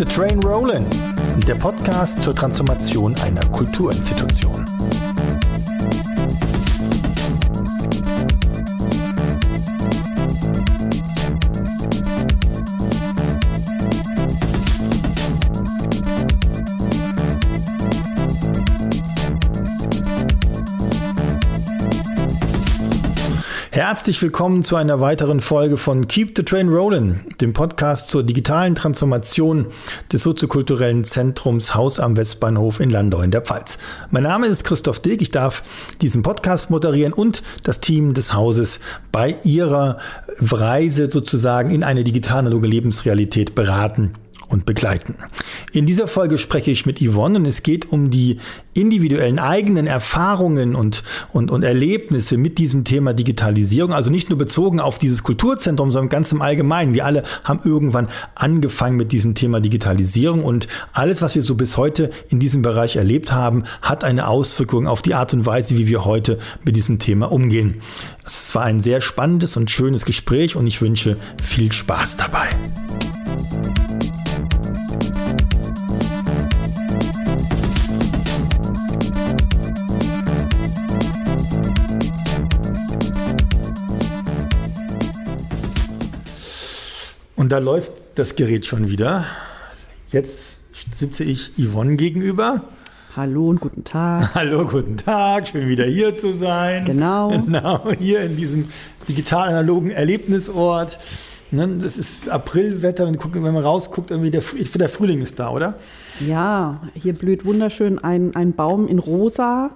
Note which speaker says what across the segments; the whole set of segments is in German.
Speaker 1: the Train Rollin', der Podcast zur Transformation einer Kulturinstitution. Herzlich willkommen zu einer weiteren Folge von Keep the Train Rollin', dem Podcast zur digitalen Transformation des soziokulturellen Zentrums Haus am Westbahnhof in Landau in der Pfalz. Mein Name ist Christoph Dick, ich darf diesen Podcast moderieren und das Team des Hauses bei ihrer Reise sozusagen in eine digital-analoge Lebensrealität beraten und begleiten. In dieser Folge spreche ich mit Yvonne und es geht um die individuellen eigenen Erfahrungen und, und, und Erlebnisse mit diesem Thema Digitalisierung. Also nicht nur bezogen auf dieses Kulturzentrum, sondern ganz im Allgemeinen. Wir alle haben irgendwann angefangen mit diesem Thema Digitalisierung und alles, was wir so bis heute in diesem Bereich erlebt haben, hat eine Auswirkung auf die Art und Weise, wie wir heute mit diesem Thema umgehen. Es war ein sehr spannendes und schönes Gespräch und ich wünsche viel Spaß dabei. Da läuft das Gerät schon wieder. Jetzt sitze ich Yvonne gegenüber.
Speaker 2: Hallo und guten Tag.
Speaker 1: Hallo, guten Tag. Schön wieder hier zu sein.
Speaker 2: Genau.
Speaker 1: Genau, hier in diesem digital-analogen Erlebnisort. Ne, das ist Aprilwetter, wenn man rausguckt, irgendwie der, der Frühling ist da, oder?
Speaker 2: Ja, hier blüht wunderschön ein, ein Baum in rosa.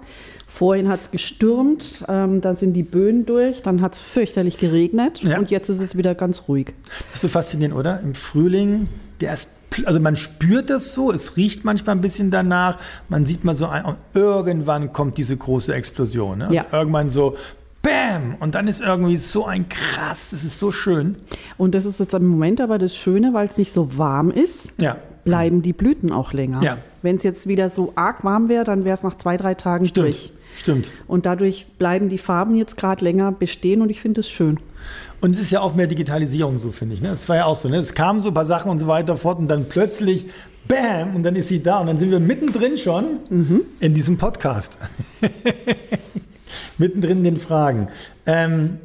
Speaker 2: Vorhin hat es gestürmt, ähm, dann sind die Böen durch, dann hat es fürchterlich geregnet ja. und jetzt ist es wieder ganz ruhig.
Speaker 1: Das ist so faszinierend, oder? Im Frühling, der ist, also man spürt das so, es riecht manchmal ein bisschen danach, man sieht mal so, ein, und irgendwann kommt diese große Explosion. Ne? Also ja. Irgendwann so, Bam! Und dann ist irgendwie so ein krass, das ist so schön.
Speaker 2: Und das ist jetzt im Moment aber das Schöne, weil es nicht so warm ist.
Speaker 1: Ja
Speaker 2: bleiben die Blüten auch länger.
Speaker 1: Ja.
Speaker 2: Wenn es jetzt wieder so arg warm wäre, dann wäre es nach zwei, drei Tagen
Speaker 1: Stimmt.
Speaker 2: durch.
Speaker 1: Stimmt.
Speaker 2: Und dadurch bleiben die Farben jetzt gerade länger bestehen und ich finde es schön.
Speaker 1: Und es ist ja auch mehr Digitalisierung so, finde ich. Ne? Das war ja auch so. Ne? Es kamen so ein paar Sachen und so weiter fort und dann plötzlich, bam, und dann ist sie da. Und dann sind wir mittendrin schon mhm. in diesem Podcast. mittendrin in den Fragen. Ähm,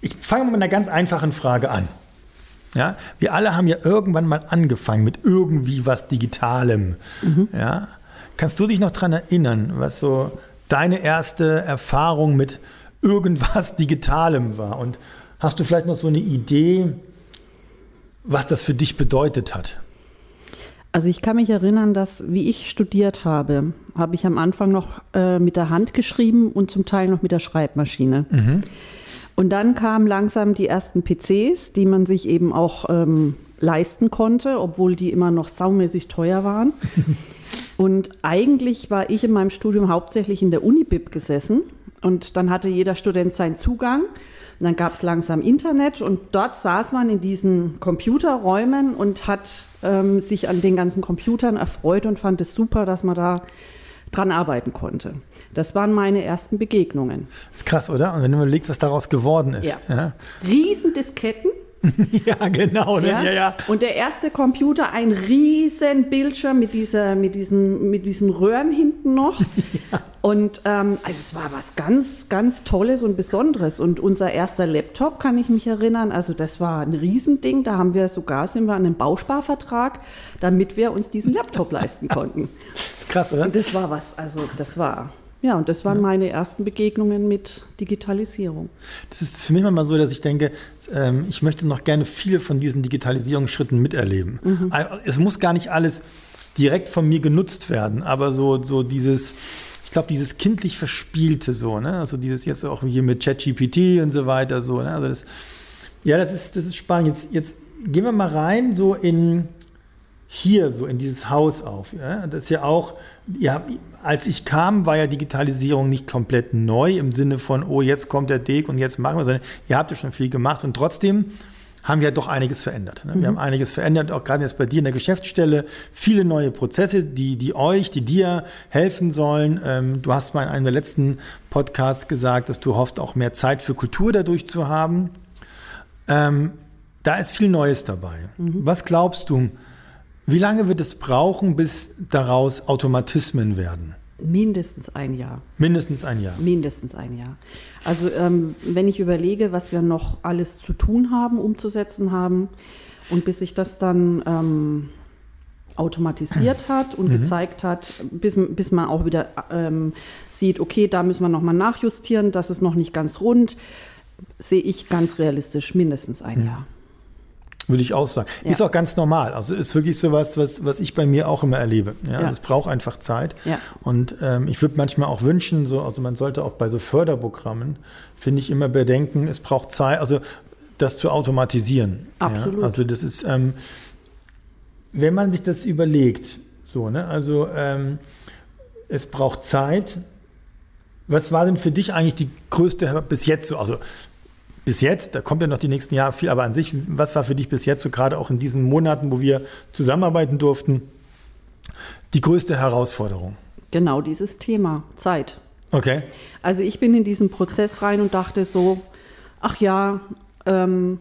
Speaker 1: ich fange mit einer ganz einfachen Frage an. Ja, wir alle haben ja irgendwann mal angefangen mit irgendwie was Digitalem. Mhm. Ja, kannst du dich noch daran erinnern, was so deine erste Erfahrung mit irgendwas Digitalem war? Und hast du vielleicht noch so eine Idee, was das für dich bedeutet hat?
Speaker 2: Also ich kann mich erinnern, dass wie ich studiert habe, habe ich am Anfang noch äh, mit der Hand geschrieben und zum Teil noch mit der Schreibmaschine. Mhm. Und dann kamen langsam die ersten PCs, die man sich eben auch ähm, leisten konnte, obwohl die immer noch saumäßig teuer waren. Und eigentlich war ich in meinem Studium hauptsächlich in der Unibib gesessen und dann hatte jeder Student seinen Zugang. Und dann gab es langsam Internet und dort saß man in diesen Computerräumen und hat ähm, sich an den ganzen Computern erfreut und fand es super, dass man da dran arbeiten konnte. Das waren meine ersten Begegnungen.
Speaker 1: Das ist krass, oder? Und wenn du überlegst, was daraus geworden ist.
Speaker 2: Ja. ja. Riesendisketten
Speaker 1: ja, genau. Ne? Ja?
Speaker 2: Ja, ja. Und der erste Computer, ein riesen Bildschirm mit, dieser, mit, diesen, mit diesen Röhren hinten noch. Ja. Und ähm, also es war was ganz, ganz Tolles und Besonderes. Und unser erster Laptop, kann ich mich erinnern, also das war ein Riesending. Da haben wir sogar, sind wir an einem Bausparvertrag, damit wir uns diesen Laptop leisten konnten.
Speaker 1: Krass, oder?
Speaker 2: Und das war was, also das war ja, und das waren ja. meine ersten Begegnungen mit Digitalisierung.
Speaker 1: Das ist für mich mal so, dass ich denke, ähm, ich möchte noch gerne viele von diesen Digitalisierungsschritten miterleben. Mhm. Es muss gar nicht alles direkt von mir genutzt werden, aber so, so dieses, ich glaube, dieses kindlich Verspielte so, ne? Also dieses jetzt auch hier mit ChatGPT und so weiter, so, ne? Also das, ja, das ist, das ist spannend. Jetzt, jetzt gehen wir mal rein, so in hier so in dieses Haus auf. Ja? Das ist ja auch, ja, als ich kam, war ja Digitalisierung nicht komplett neu im Sinne von, oh, jetzt kommt der Dek und jetzt machen wir, sondern ihr habt ja schon viel gemacht und trotzdem haben wir ja doch einiges verändert. Ne? Wir mhm. haben einiges verändert, auch gerade jetzt bei dir in der Geschäftsstelle, viele neue Prozesse, die, die euch, die dir helfen sollen. Ähm, du hast mal in einem der letzten Podcasts gesagt, dass du hoffst, auch mehr Zeit für Kultur dadurch zu haben. Ähm, da ist viel Neues dabei. Mhm. Was glaubst du, Wie lange wird es brauchen, bis daraus Automatismen werden?
Speaker 2: Mindestens ein Jahr.
Speaker 1: Mindestens ein Jahr.
Speaker 2: Mindestens ein Jahr. Also ähm, wenn ich überlege, was wir noch alles zu tun haben, umzusetzen haben, und bis sich das dann ähm, automatisiert hat und mhm. gezeigt hat, bis, bis man auch wieder ähm, sieht, okay, da müssen wir nochmal nachjustieren, das ist noch nicht ganz rund, sehe ich ganz realistisch mindestens ein mhm. Jahr.
Speaker 1: Würde ich auch sagen. Ja. Ist auch ganz normal. Also ist wirklich so was, was, ich bei mir auch immer erlebe. Ja, ja. Es braucht einfach Zeit. Ja. Und ähm, ich würde manchmal auch wünschen, so, also man sollte auch bei so Förderprogrammen, finde ich, immer bedenken, es braucht Zeit, also das zu automatisieren.
Speaker 2: Absolut.
Speaker 1: Also das ist, ähm, wenn man sich das überlegt, so, ne, also ähm, es braucht Zeit. Was war denn für dich eigentlich die größte bis jetzt so? Also bis jetzt, da kommt ja noch die nächsten Jahre viel, aber an sich, was war für dich bis jetzt so gerade auch in diesen Monaten, wo wir zusammenarbeiten durften, die größte Herausforderung?
Speaker 2: Genau dieses Thema, Zeit.
Speaker 1: Okay.
Speaker 2: Also ich bin in diesen Prozess rein und dachte so, ach ja, ähm,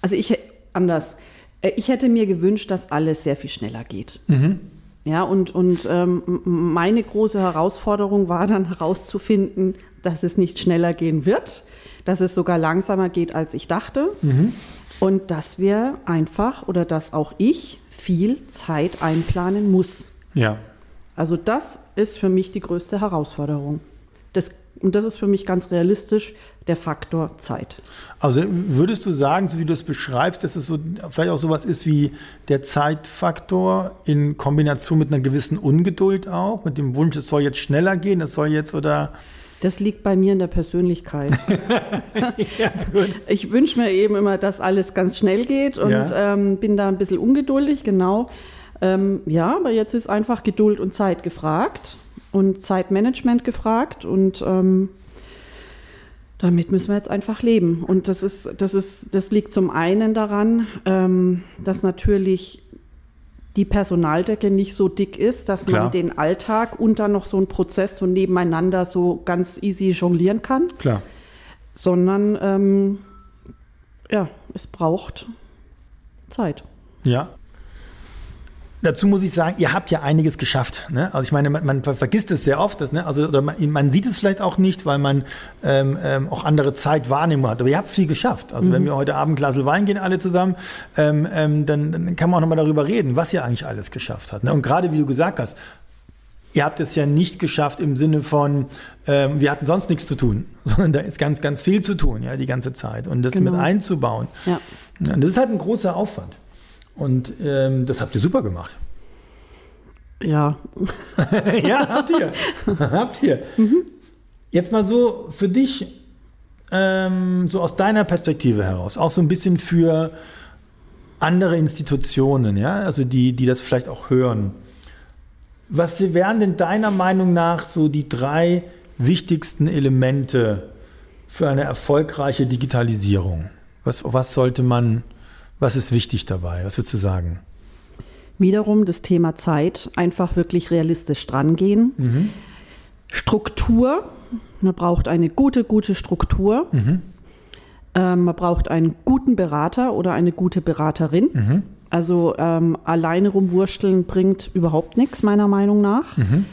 Speaker 2: also ich anders. Äh, ich hätte mir gewünscht, dass alles sehr viel schneller geht. Mhm. Ja, und, und ähm, meine große Herausforderung war dann herauszufinden, dass es nicht schneller gehen wird, dass es sogar langsamer geht, als ich dachte. Mhm. Und dass wir einfach oder dass auch ich viel Zeit einplanen muss.
Speaker 1: Ja.
Speaker 2: Also das ist für mich die größte Herausforderung. Das, und das ist für mich ganz realistisch der Faktor Zeit.
Speaker 1: Also würdest du sagen, so wie du es beschreibst, dass es so vielleicht auch sowas ist wie der Zeitfaktor in Kombination mit einer gewissen Ungeduld auch, mit dem Wunsch, es soll jetzt schneller gehen, es soll jetzt oder
Speaker 2: das liegt bei mir in der Persönlichkeit. ja, ich wünsche mir eben immer, dass alles ganz schnell geht und ja. ähm, bin da ein bisschen ungeduldig, genau. Ähm, ja, aber jetzt ist einfach Geduld und Zeit gefragt und Zeitmanagement gefragt und ähm, damit müssen wir jetzt einfach leben. Und das ist, das ist, das liegt zum einen daran, ähm, dass natürlich die Personaldecke nicht so dick ist, dass Klar. man den Alltag und dann noch so einen Prozess so nebeneinander so ganz easy jonglieren kann.
Speaker 1: Klar.
Speaker 2: Sondern ähm, ja, es braucht Zeit.
Speaker 1: Ja, Dazu muss ich sagen, ihr habt ja einiges geschafft. Ne? Also ich meine, man, man vergisst es sehr oft, dass, ne? also oder man, man, sieht es vielleicht auch nicht, weil man ähm, ähm, auch andere Zeitwahrnehmung hat. Aber ihr habt viel geschafft. Also mhm. wenn wir heute Abend ein Glas Wein gehen, alle zusammen, ähm, ähm, dann, dann, kann man auch nochmal darüber reden, was ihr eigentlich alles geschafft habt. Ne? Und gerade wie du gesagt hast, ihr habt es ja nicht geschafft im Sinne von, ähm, wir hatten sonst nichts zu tun, sondern da ist ganz, ganz viel zu tun, ja, die ganze Zeit. Und das genau. mit einzubauen. Ja. ja. das ist halt ein großer Aufwand. Und ähm, das habt ihr super gemacht.
Speaker 2: Ja.
Speaker 1: ja, habt ihr. habt ihr. Mhm. Jetzt mal so für dich, ähm, so aus deiner Perspektive heraus, auch so ein bisschen für andere Institutionen, ja, also die, die das vielleicht auch hören. Was wären denn deiner Meinung nach so die drei wichtigsten Elemente für eine erfolgreiche Digitalisierung? Was, was sollte man was ist wichtig dabei? Was würdest du sagen?
Speaker 2: Wiederum das Thema Zeit, einfach wirklich realistisch drangehen. Mhm. Struktur, man braucht eine gute, gute Struktur. Mhm. Ähm, man braucht einen guten Berater oder eine gute Beraterin. Mhm. Also ähm, alleine rumwursteln bringt überhaupt nichts, meiner Meinung nach. Mhm.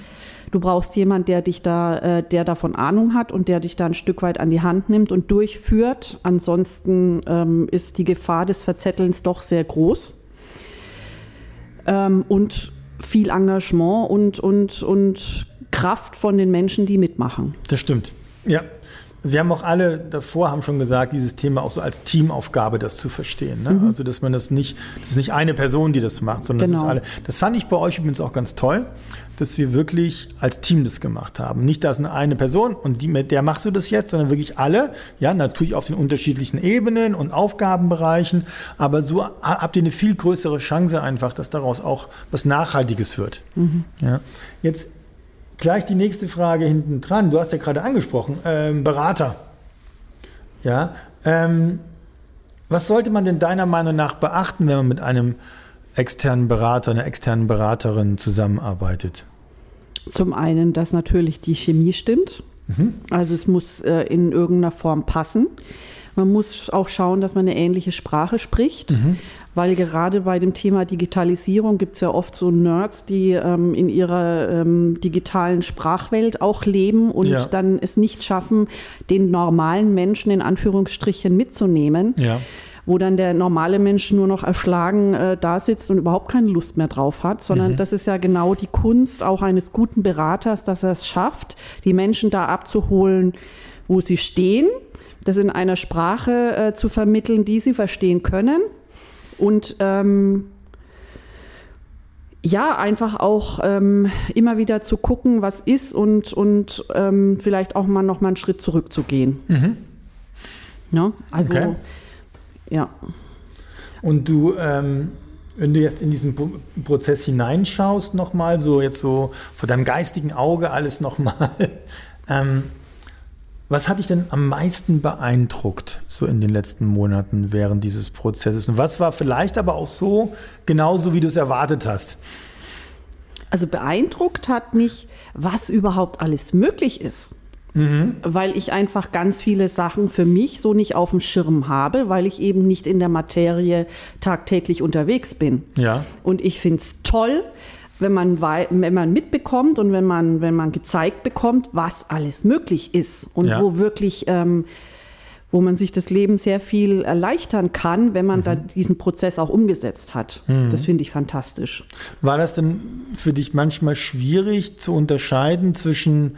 Speaker 2: Du brauchst jemanden, der dich da, äh, der davon Ahnung hat und der dich da ein Stück weit an die Hand nimmt und durchführt. Ansonsten ähm, ist die Gefahr des Verzettelns doch sehr groß. Ähm, und viel Engagement und, und, und Kraft von den Menschen, die mitmachen.
Speaker 1: Das stimmt. Ja, wir haben auch alle davor haben schon gesagt, dieses Thema auch so als Teamaufgabe, das zu verstehen. Ne? Mhm. Also dass man das nicht, das ist nicht eine Person, die das macht, sondern genau. das ist alle. Das fand ich bei euch übrigens auch ganz toll, dass wir wirklich als Team das gemacht haben. Nicht, dass eine Person und die, mit der machst du das jetzt, sondern wirklich alle, ja, natürlich auf den unterschiedlichen Ebenen und Aufgabenbereichen, aber so habt ihr eine viel größere Chance einfach, dass daraus auch was Nachhaltiges wird. Mhm. Ja. Jetzt Gleich die nächste Frage hinten dran. Du hast ja gerade angesprochen, ähm, Berater. Ja, ähm, was sollte man denn deiner Meinung nach beachten, wenn man mit einem externen Berater, einer externen Beraterin zusammenarbeitet?
Speaker 2: Zum einen, dass natürlich die Chemie stimmt. Mhm. Also es muss äh, in irgendeiner Form passen. Man muss auch schauen, dass man eine ähnliche Sprache spricht, mhm. weil gerade bei dem Thema Digitalisierung gibt es ja oft so Nerds, die ähm, in ihrer ähm, digitalen Sprachwelt auch leben und
Speaker 1: Ja.
Speaker 2: dann es nicht schaffen, den normalen Menschen in Anführungsstrichen mitzunehmen.
Speaker 1: Ja.
Speaker 2: Wo dann der normale Mensch nur noch erschlagen äh, da sitzt und überhaupt keine Lust mehr drauf hat, sondern das ist ja genau die Kunst auch eines guten Beraters, dass er es schafft, die Menschen da abzuholen, wo sie stehen, das in einer Sprache äh, zu vermitteln, die sie verstehen können und ähm, ja, einfach auch ähm, immer wieder zu gucken, was ist und, und ähm, vielleicht auch mal noch mal einen Schritt zurückzugehen. Ja, also
Speaker 1: Okay.
Speaker 2: Ja.
Speaker 1: Und du, ähm, wenn du jetzt in diesen Pro- Prozess hineinschaust, nochmal, so jetzt so vor deinem geistigen Auge alles nochmal, ähm, was hat dich denn am meisten beeindruckt, so in den letzten Monaten während dieses Prozesses? Und was war vielleicht aber auch so, genauso wie du es erwartet hast?
Speaker 2: Also beeindruckt hat mich, was überhaupt alles möglich ist. Weil ich einfach ganz viele Sachen für mich so nicht auf dem Schirm habe, weil ich eben nicht in der Materie tagtäglich unterwegs bin.
Speaker 1: Ja.
Speaker 2: Und ich finde es toll, wenn man, wenn man mitbekommt und wenn man, wenn man gezeigt bekommt, was alles möglich ist und
Speaker 1: Ja.
Speaker 2: wo wirklich, ähm, wo man sich das Leben sehr viel erleichtern kann, wenn man da diesen Prozess auch umgesetzt hat. Das finde ich fantastisch.
Speaker 1: War das denn für dich manchmal schwierig zu unterscheiden zwischen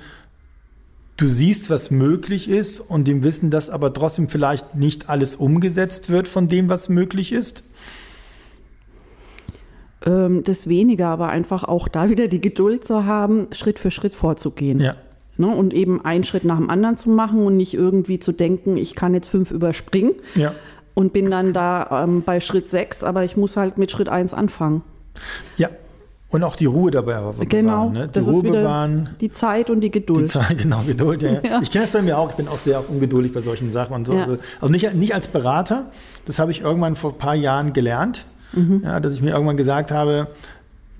Speaker 1: du siehst, was möglich ist und dem Wissen, dass aber trotzdem vielleicht nicht alles umgesetzt wird von dem, was möglich ist?
Speaker 2: Ähm, das weniger, aber einfach auch da wieder die Geduld zu haben, Schritt für Schritt vorzugehen.
Speaker 1: Ja.
Speaker 2: Ne, und eben einen Schritt nach dem anderen zu machen und nicht irgendwie zu denken, ich kann jetzt fünf überspringen
Speaker 1: Ja.
Speaker 2: und bin dann da ähm, bei Schritt sechs, aber ich muss halt mit Schritt eins anfangen.
Speaker 1: Ja. Und auch die Ruhe dabei bewahren.
Speaker 2: Genau,
Speaker 1: Ne? Die
Speaker 2: das
Speaker 1: Ruhe bewahren.
Speaker 2: die Zeit und die
Speaker 1: Die
Speaker 2: Geduld.
Speaker 1: Zeit, genau, Geduld. Ja. ja.
Speaker 2: Ja.
Speaker 1: Ich kenne das bei mir auch. Ich bin auch sehr oft ungeduldig bei solchen Sachen und so.
Speaker 2: Ja.
Speaker 1: Also, also nicht, nicht als Berater. Das habe ich irgendwann vor ein paar Jahren gelernt,
Speaker 2: Mhm.
Speaker 1: ja, dass ich mir irgendwann gesagt habe,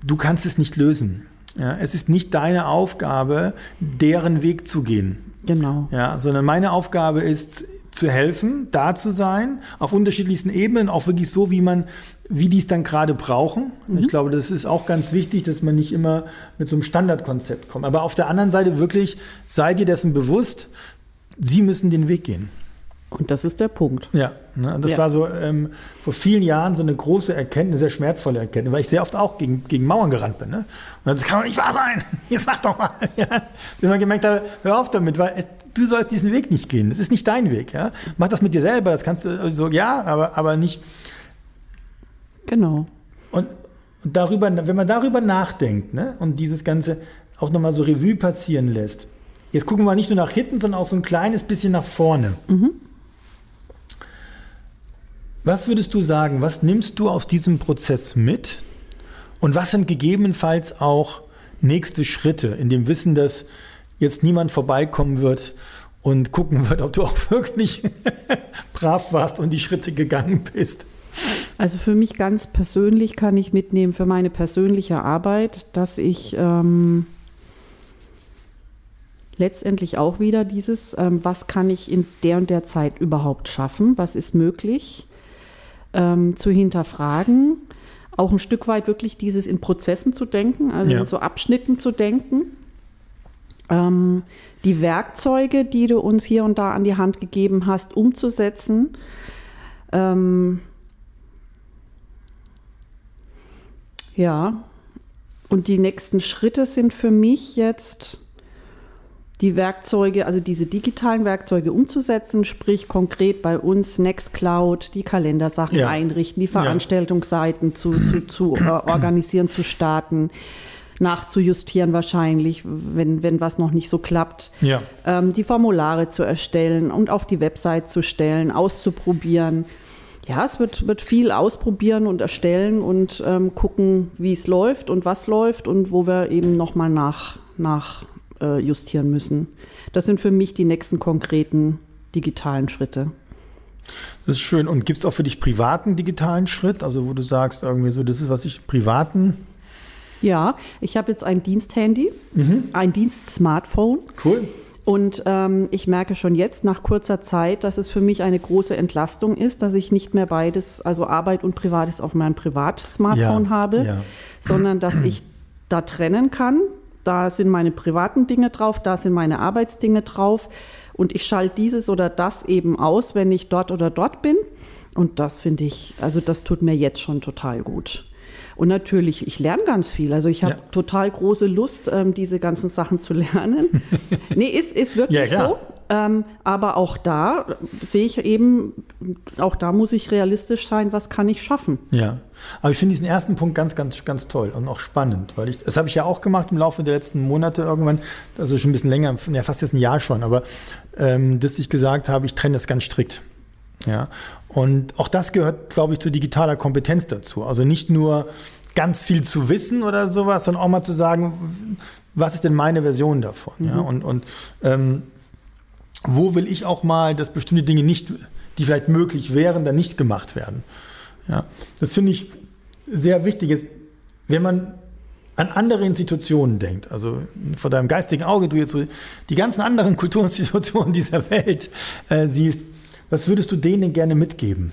Speaker 1: du kannst es nicht lösen. Ja, es ist nicht deine Aufgabe, deren Weg zu gehen.
Speaker 2: Genau.
Speaker 1: Ja, sondern meine Aufgabe ist zu helfen, da zu sein, auf unterschiedlichsten Ebenen, auch wirklich so, wie man, wie die es dann gerade brauchen. Ich glaube, das ist auch ganz wichtig, dass man nicht immer mit so einem Standardkonzept kommt. Aber auf der anderen Seite wirklich, sei dir dessen bewusst, sie müssen den Weg gehen.
Speaker 2: Und das ist der Punkt.
Speaker 1: Ja, ne, das
Speaker 2: Ja.
Speaker 1: war so ähm, vor vielen Jahren so eine große Erkenntnis, sehr schmerzvolle Erkenntnis, weil ich sehr oft auch gegen, gegen Mauern gerannt bin. Ne? Und das kann doch nicht wahr sein. Jetzt sag doch mal. Ja? Wenn man gemerkt habe, hör auf damit, weil es, du sollst diesen Weg nicht gehen. Das ist nicht dein Weg. Ja? Mach das mit dir selber. Das kannst du so, ja, aber, aber nicht.
Speaker 2: Genau.
Speaker 1: Und darüber, wenn man darüber nachdenkt ne, und dieses Ganze auch nochmal so Revue passieren lässt, jetzt gucken wir nicht nur nach hinten, sondern auch so ein kleines bisschen nach vorne. Was würdest du sagen, was nimmst du aus diesem Prozess mit und was sind gegebenenfalls auch nächste Schritte in dem Wissen, dass jetzt niemand vorbeikommen wird und gucken wird, ob du auch wirklich brav warst und die Schritte gegangen bist?
Speaker 2: Also für mich ganz persönlich kann ich mitnehmen für meine persönliche Arbeit, dass ich ähm, letztendlich auch wieder dieses, ähm, was kann ich in der und der Zeit überhaupt schaffen, was ist möglich, ähm, zu hinterfragen, auch ein Stück weit wirklich dieses in Prozessen zu denken, also
Speaker 1: Ja.
Speaker 2: in so Abschnitten zu denken. Ähm, die Werkzeuge, die du uns hier und da an die Hand gegeben hast, umzusetzen. Ähm, Ja, und die nächsten Schritte sind für mich jetzt die Werkzeuge, also diese digitalen Werkzeuge umzusetzen, sprich konkret bei uns Nextcloud, die Kalendersachen
Speaker 1: Ja.
Speaker 2: einrichten, die
Speaker 1: Ja.
Speaker 2: Veranstaltungsseiten zu, zu, zu äh, organisieren, zu starten, nachzujustieren wahrscheinlich, wenn, wenn was noch nicht so klappt
Speaker 1: Ja.
Speaker 2: ähm, die Formulare zu erstellen und auf die Website zu stellen, auszuprobieren. Ja, es wird, wird viel ausprobieren und erstellen und ähm, gucken, wie es läuft und was läuft und wo wir eben nochmal nach, nach äh, justieren müssen. Das sind für mich die nächsten konkreten digitalen Schritte.
Speaker 1: Das ist schön. Und gibt es auch für dich privaten digitalen Schritt? Also wo du sagst, irgendwie so, das ist, was ich privaten.
Speaker 2: Ja, ich habe jetzt ein Diensthandy, ein Dienst-Smartphone.
Speaker 1: Cool.
Speaker 2: Und ähm, ich merke schon jetzt nach kurzer Zeit, dass es für mich eine große Entlastung ist, dass ich nicht mehr beides, also Arbeit und Privates auf meinem Privatsmartphone
Speaker 1: Ja,
Speaker 2: habe,
Speaker 1: ja.
Speaker 2: sondern dass ich da trennen kann. Da sind meine privaten Dinge drauf, da sind meine Arbeitsdinge drauf. Und ich schalte dieses oder das eben aus, wenn ich dort oder dort bin. Und das finde ich, also das tut mir jetzt schon total gut. Und natürlich, ich lerne ganz viel. Also ich habe
Speaker 1: Ja.
Speaker 2: total große Lust, ähm, diese ganzen Sachen zu lernen. nee, ist, ist wirklich
Speaker 1: Ja,
Speaker 2: so. Ähm, aber auch da äh, sehe ich eben, auch da muss ich realistisch sein, was kann ich schaffen.
Speaker 1: Ja, aber ich finde diesen ersten Punkt ganz, ganz, ganz toll und auch spannend, weil ich, das habe ich ja auch gemacht im Laufe der letzten Monate irgendwann, also schon ein bisschen länger, ja fast jetzt ein Jahr schon, aber ähm, dass ich gesagt habe, ich trenne das ganz strikt. Ja, und auch das gehört, glaube ich, zu digitaler Kompetenz dazu. Also nicht nur ganz viel zu wissen oder sowas, sondern auch mal zu sagen, was ist denn meine Version davon? Ja, und, und ähm, wo will ich auch mal, dass bestimmte Dinge nicht, die vielleicht möglich wären, dann nicht gemacht werden. Ja, das finde ich sehr wichtig. Ist, wenn man an andere Institutionen denkt, also vor deinem geistigen Auge, du jetzt so die ganzen anderen Kulturinstitutionen dieser Welt äh, siehst, was würdest du denen gerne mitgeben?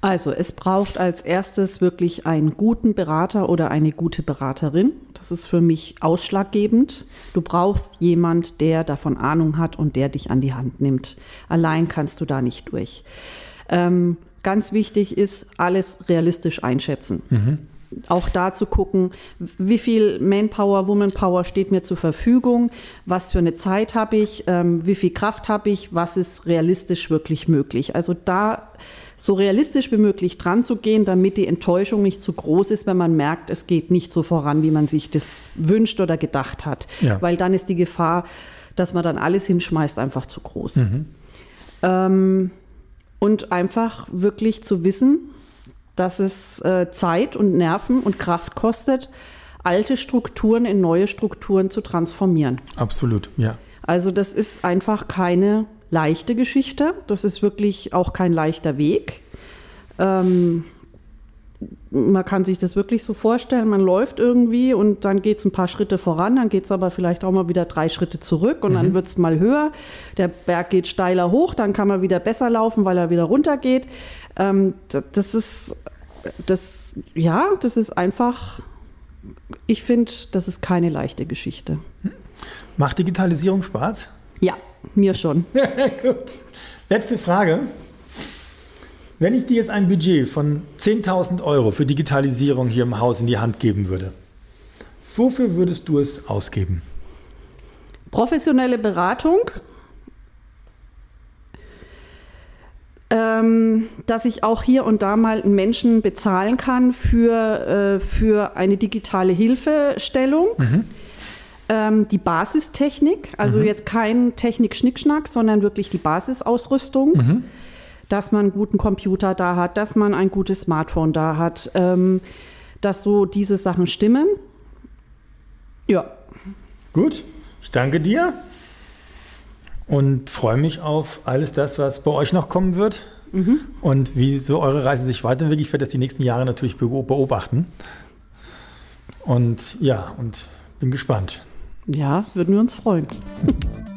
Speaker 2: Also es braucht als erstes wirklich einen guten Berater oder eine gute Beraterin. Das ist für mich ausschlaggebend. Du brauchst jemand, der davon Ahnung hat und der dich an die Hand nimmt. Allein kannst du da nicht durch. Ähm, ganz wichtig ist, alles realistisch einschätzen. Auch da zu gucken, wie viel Manpower, Womanpower steht mir zur Verfügung, was für eine Zeit habe ich, ähm, wie viel Kraft habe ich, was ist realistisch wirklich möglich. Also da so realistisch wie möglich dran zu gehen, damit die Enttäuschung nicht zu groß ist, wenn man merkt, es geht nicht so voran, wie man sich das wünscht oder gedacht hat.
Speaker 1: Ja.
Speaker 2: Weil dann ist die Gefahr, dass man dann alles hinschmeißt, einfach zu groß. Ähm, und einfach wirklich zu wissen, dass es äh, Zeit und Nerven und Kraft kostet, alte Strukturen in neue Strukturen zu transformieren.
Speaker 1: Absolut, ja.
Speaker 2: Also das ist einfach keine leichte Geschichte. Das ist wirklich auch kein leichter Weg. Ähm, man kann sich das wirklich so vorstellen, man läuft irgendwie und dann geht es ein paar Schritte voran, dann geht es aber vielleicht auch mal wieder drei Schritte zurück und dann wird es mal höher. Der Berg geht steiler hoch, dann kann man wieder besser laufen, weil er wieder runter geht. Ähm, das ist, das, ja, das ist einfach, ich finde, das ist keine leichte Geschichte.
Speaker 1: Macht Digitalisierung Spaß?
Speaker 2: Ja, mir schon.
Speaker 1: Gut. Letzte Frage. Wenn ich dir jetzt ein Budget von 10.000 Euro für Digitalisierung hier im Haus in die Hand geben würde, wofür würdest du es ausgeben?
Speaker 2: Professionelle Beratung, ähm, dass ich auch hier und da mal einen Menschen bezahlen kann für, äh, für eine digitale Hilfestellung. Ähm, die Basistechnik, also jetzt kein Technik-Schnickschnack, sondern wirklich die Basisausrüstung. Dass man einen guten Computer da hat, dass man ein gutes Smartphone da hat, ähm, dass so diese Sachen stimmen. Ja,
Speaker 1: Gut, ich danke dir und freue mich auf alles das, was bei euch noch kommen wird und wie so eure Reise sich weiterentwickelt. Ich werde das die nächsten Jahre natürlich beo- beobachten. Und ja, und bin gespannt.
Speaker 2: ja, würden wir uns freuen.